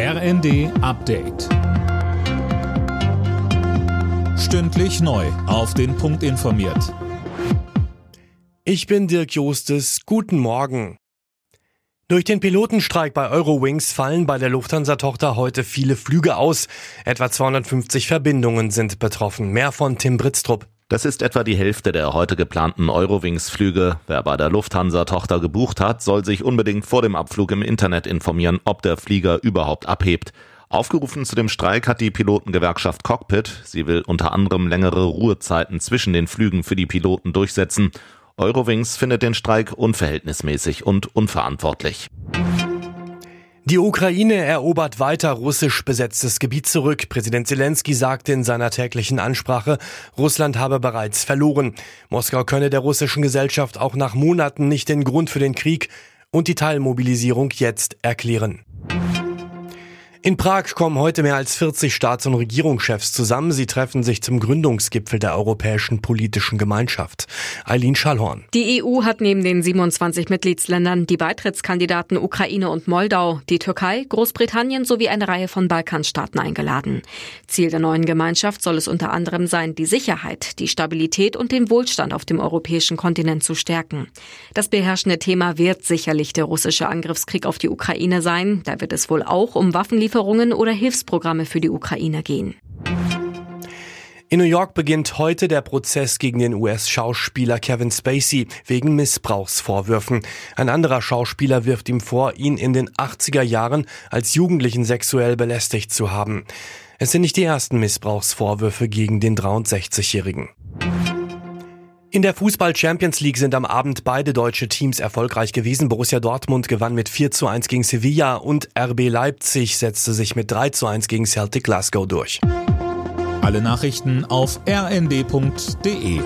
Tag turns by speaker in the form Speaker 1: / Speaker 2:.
Speaker 1: RND Update. Stündlich neu. Auf den Punkt informiert.
Speaker 2: Ich bin Dirk Jostes. Guten Morgen. Durch den Pilotenstreik bei Eurowings fallen bei der Lufthansa-Tochter heute viele Flüge aus. Etwa 250 Verbindungen sind betroffen. Mehr von Tim Britztrup.
Speaker 3: Das ist etwa die Hälfte der heute geplanten Eurowings-Flüge. Wer bei der Lufthansa-Tochter gebucht hat, soll sich unbedingt vor dem Abflug im Internet informieren, ob der Flieger überhaupt abhebt. Aufgerufen zu dem Streik hat die Pilotengewerkschaft Cockpit. Sie will unter anderem längere Ruhezeiten zwischen den Flügen für die Piloten durchsetzen. Eurowings findet den Streik unverhältnismäßig und unverantwortlich.
Speaker 2: Die Ukraine erobert weiter russisch besetztes Gebiet zurück. Präsident Zelensky sagte in seiner täglichen Ansprache, Russland habe bereits verloren. Moskau könne der russischen Gesellschaft auch nach Monaten nicht den Grund für den Krieg und die Teilmobilisierung jetzt erklären. In Prag kommen heute mehr als 40 Staats- und Regierungschefs zusammen. Sie treffen sich zum Gründungsgipfel der Europäischen Politischen Gemeinschaft. Eileen Schallhorn.
Speaker 4: Die EU hat neben den 27 Mitgliedsländern die Beitrittskandidaten Ukraine und Moldau, die Türkei, Großbritannien sowie eine Reihe von Balkanstaaten eingeladen. Ziel der neuen Gemeinschaft soll es unter anderem sein, die Sicherheit, die Stabilität und den Wohlstand auf dem europäischen Kontinent zu stärken. Das beherrschende Thema wird sicherlich der russische Angriffskrieg auf die Ukraine sein. Da wird es wohl auch um Waffenlieferungen Waffenlieferungen oder Hilfsprogramme für die Ukraine gehen.
Speaker 2: In New York beginnt heute der Prozess gegen den US-Schauspieler Kevin Spacey wegen Missbrauchsvorwürfen. Ein anderer Schauspieler wirft ihm vor, ihn in den 80er Jahren als Jugendlichen sexuell belästigt zu haben. Es sind nicht die ersten Missbrauchsvorwürfe gegen den 63-Jährigen. In der Fußball Champions League sind am Abend beide deutsche Teams erfolgreich gewesen. Borussia Dortmund gewann mit 4 zu 1 gegen Sevilla und RB Leipzig setzte sich mit 3 zu 1 gegen Celtic Glasgow durch.
Speaker 1: Alle Nachrichten auf rnd.de